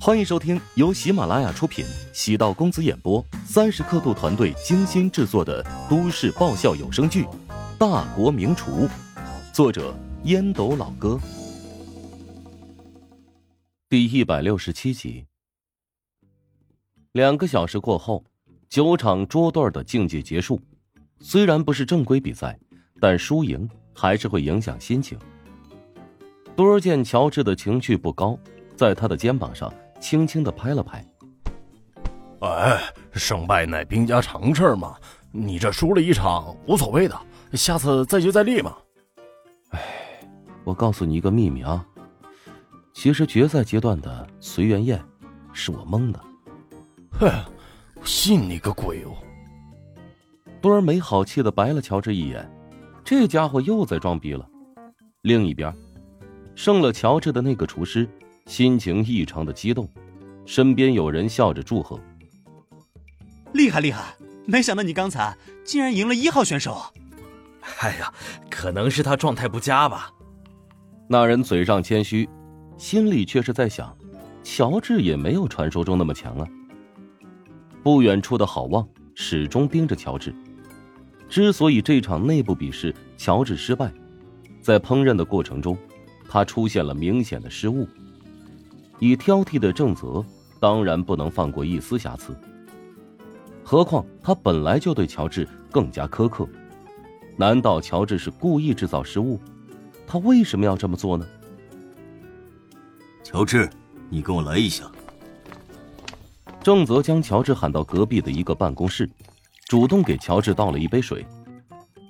欢迎收听由喜马拉雅出品、喜道公子演播、三十刻度团队精心制作的都市爆笑有声剧《大国名厨》，作者烟斗老哥，第一百六十七集。两个小时过后，九场桌段的竞技结束。虽然不是正规比赛，但输赢还是会影响心情。多儿见乔治的情绪不高，在他的肩膀上。轻轻的拍了拍，哎，胜败乃兵家常事嘛，你这输了一场无所谓的，下次再接再厉嘛。哎，我告诉你一个秘密啊，其实决赛阶段的随缘宴是我蒙的。哼，信你个鬼哦！多尔没好气的白了乔治一眼，这家伙又在装逼了。另一边，胜了乔治的那个厨师。心情异常的激动，身边有人笑着祝贺：“厉害厉害！没想到你刚才竟然赢了一号选手。”“哎呀，可能是他状态不佳吧。”那人嘴上谦虚，心里却是在想：乔治也没有传说中那么强啊。不远处的好望始终盯着乔治。之所以这场内部比试乔治失败，在烹饪的过程中，他出现了明显的失误。以挑剔的正则，当然不能放过一丝瑕疵。何况他本来就对乔治更加苛刻，难道乔治是故意制造失误？他为什么要这么做呢？乔治，你跟我来一下。正则将乔治喊到隔壁的一个办公室，主动给乔治倒了一杯水。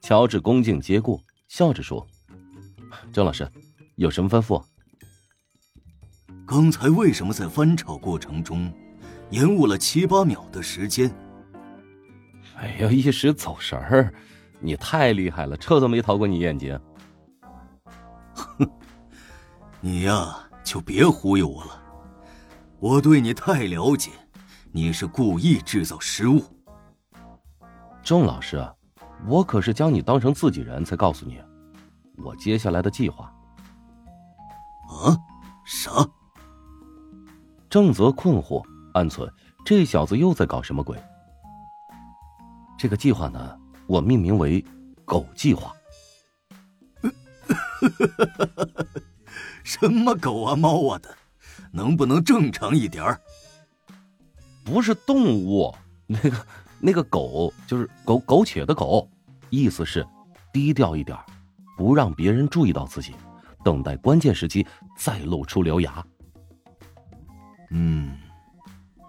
乔治恭敬接过，笑着说：“郑老师，有什么吩咐？”刚才为什么在翻炒过程中延误了七八秒的时间？哎呀，一时走神儿，你太厉害了，这都没逃过你眼睛。哼，你呀，就别忽悠我了，我对你太了解，你是故意制造失误。郑老师，我可是将你当成自己人才告诉你，我接下来的计划。啊？啥？正则困惑，暗存这小子又在搞什么鬼。这个计划呢，我命名为“狗计划”。什么狗啊猫啊的，能不能正常一点儿？不是动物，那个那个狗就是苟苟且的狗，意思是低调一点，不让别人注意到自己，等待关键时机再露出獠牙。嗯，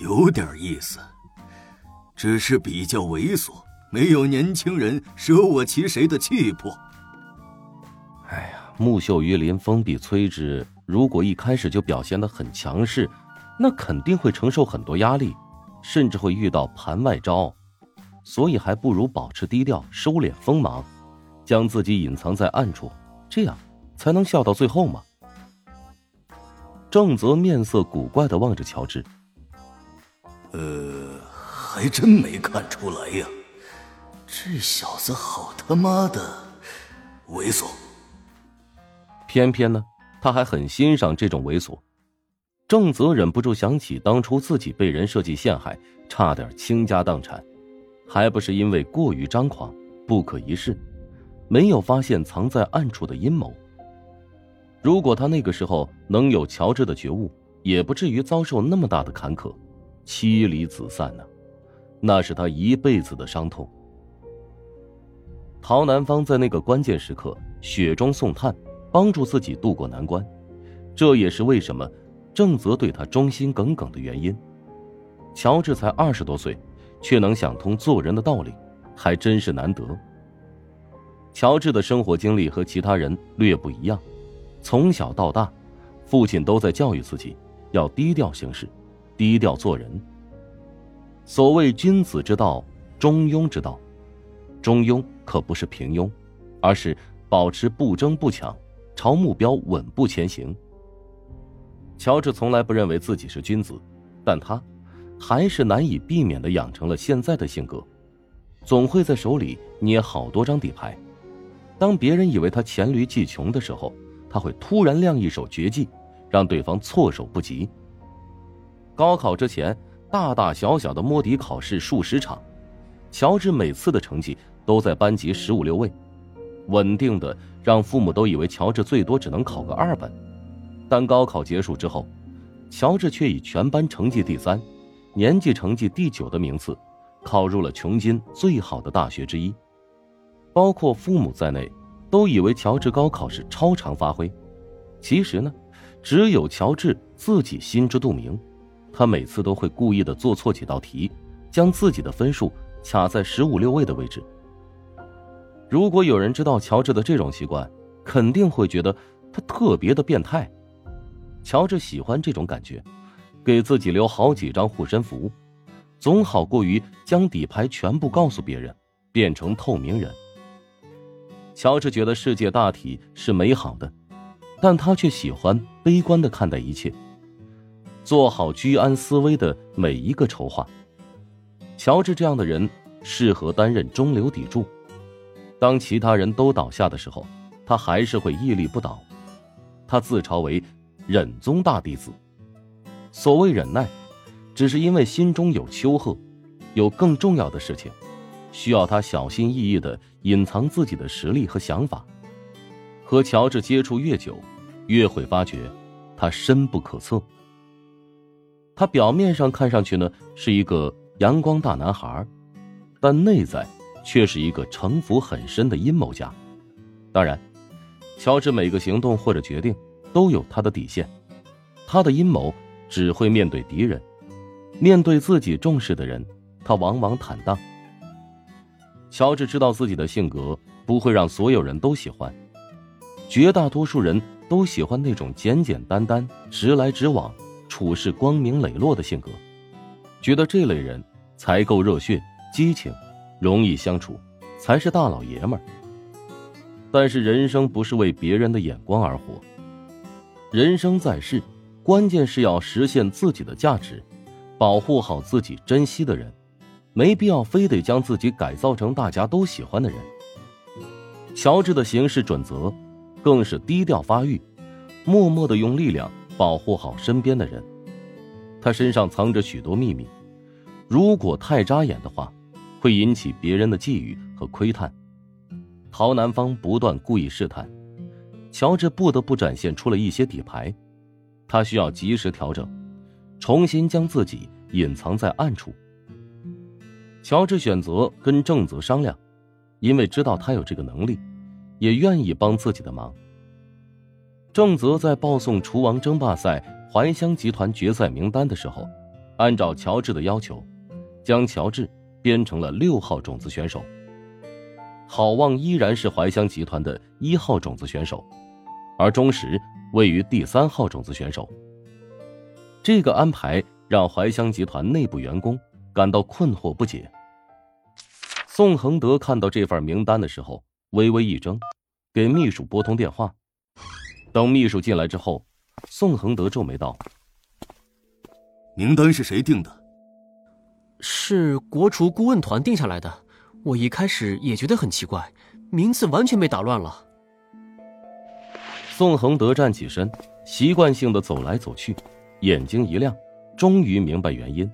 有点意思，只是比较猥琐，没有年轻人舍我其谁的气魄。哎呀，木秀于林，风必摧之。如果一开始就表现的很强势，那肯定会承受很多压力，甚至会遇到盘外招。所以还不如保持低调，收敛锋芒，将自己隐藏在暗处，这样才能笑到最后嘛。正则面色古怪的望着乔治，呃，还真没看出来呀，这小子好他妈的猥琐。偏偏呢，他还很欣赏这种猥琐。正则忍不住想起当初自己被人设计陷害，差点倾家荡产，还不是因为过于张狂、不可一世，没有发现藏在暗处的阴谋。如果他那个时候能有乔治的觉悟，也不至于遭受那么大的坎坷，妻离子散呢，那是他一辈子的伤痛。陶南方在那个关键时刻雪中送炭，帮助自己渡过难关，这也是为什么正则对他忠心耿耿的原因。乔治才二十多岁，却能想通做人的道理，还真是难得。乔治的生活经历和其他人略不一样。从小到大，父亲都在教育自己要低调行事，低调做人。所谓君子之道，中庸之道。中庸可不是平庸，而是保持不争不抢，朝目标稳步前行。乔治从来不认为自己是君子，但他还是难以避免的养成了现在的性格，总会在手里捏好多张底牌。当别人以为他黔驴技穷的时候，他会突然亮一手绝技，让对方措手不及。高考之前，大大小小的摸底考试数十场，乔治每次的成绩都在班级十五六位，稳定的让父母都以为乔治最多只能考个二本。但高考结束之后，乔治却以全班成绩第三、年级成绩第九的名次，考入了琼金最好的大学之一。包括父母在内，都以为乔治高考是超常发挥。其实呢，只有乔治自己心知肚明。他每次都会故意的做错几道题，将自己的分数卡在十五六位的位置。如果有人知道乔治的这种习惯，肯定会觉得他特别的变态。乔治喜欢这种感觉，给自己留好几张护身符，总好过于将底牌全部告诉别人，变成透明人。乔治觉得世界大体是美好的，但他却喜欢悲观的看待一切。做好居安思危的每一个筹划。乔治这样的人适合担任中流砥柱，当其他人都倒下的时候，他还是会屹立不倒。他自嘲为忍宗大弟子。所谓忍耐，只是因为心中有丘壑，有更重要的事情，需要他小心翼翼的隐藏自己的实力和想法。和乔治接触越久，越会发觉他深不可测。他表面上看上去呢是一个阳光大男孩，但内在却是一个城府很深的阴谋家。当然，乔治每个行动或者决定都有他的底线。他的阴谋只会面对敌人，面对自己重视的人，他往往坦荡。乔治知道自己的性格不会让所有人都喜欢，绝大多数人都喜欢那种简简单单、直来直往。处事光明磊落的性格，觉得这类人才够热血、激情，容易相处，才是大老爷们儿。但是人生不是为别人的眼光而活，人生在世，关键是要实现自己的价值，保护好自己珍惜的人，没必要非得将自己改造成大家都喜欢的人。乔治的行事准则，更是低调发育，默默的用力量。保护好身边的人，他身上藏着许多秘密，如果太扎眼的话，会引起别人的觊觎和窥探。陶南方不断故意试探，乔治不得不展现出了一些底牌，他需要及时调整，重新将自己隐藏在暗处。乔治选择跟正则商量，因为知道他有这个能力，也愿意帮自己的忙。正则在报送厨王争霸赛怀乡集团决赛名单的时候，按照乔治的要求，将乔治编成了六号种子选手。郝望依然是怀乡集团的一号种子选手，而钟石位于第三号种子选手。这个安排让怀乡集团内部员工感到困惑不解。宋恒德看到这份名单的时候，微微一怔，给秘书拨通电话。等秘书进来之后，宋恒德皱眉道：“名单是谁定的？是国厨顾问团定下来的。我一开始也觉得很奇怪，名字完全被打乱了。”宋恒德站起身，习惯性的走来走去，眼睛一亮，终于明白原因。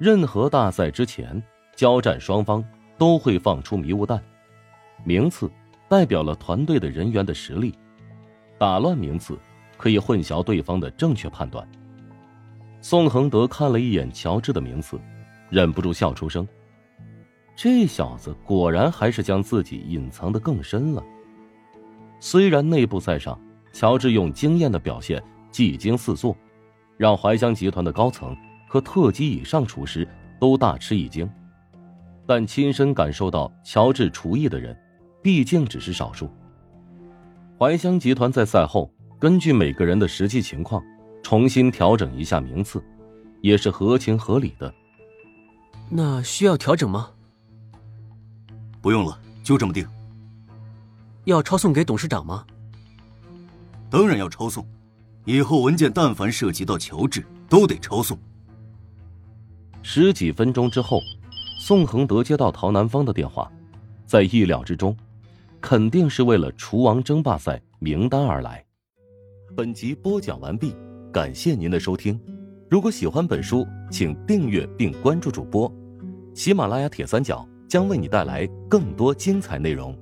任何大赛之前，交战双方都会放出迷雾弹，名次代表了团队的人员的实力。打乱名次，可以混淆对方的正确判断。宋恒德看了一眼乔治的名次，忍不住笑出声。这小子果然还是将自己隐藏的更深了。虽然内部赛上，乔治用惊艳的表现技惊四座，让怀乡集团的高层和特级以上厨师都大吃一惊，但亲身感受到乔治厨艺的人，毕竟只是少数。怀香集团在赛后根据每个人的实际情况，重新调整一下名次，也是合情合理的。那需要调整吗？不用了，就这么定。要抄送给董事长吗？当然要抄送，以后文件但凡涉及到乔治，都得抄送。十几分钟之后，宋恒德接到陶南方的电话，在意料之中。肯定是为了厨王争霸赛名单而来。本集播讲完毕，感谢您的收听。如果喜欢本书，请订阅并关注主播。喜马拉雅铁三角将为你带来更多精彩内容。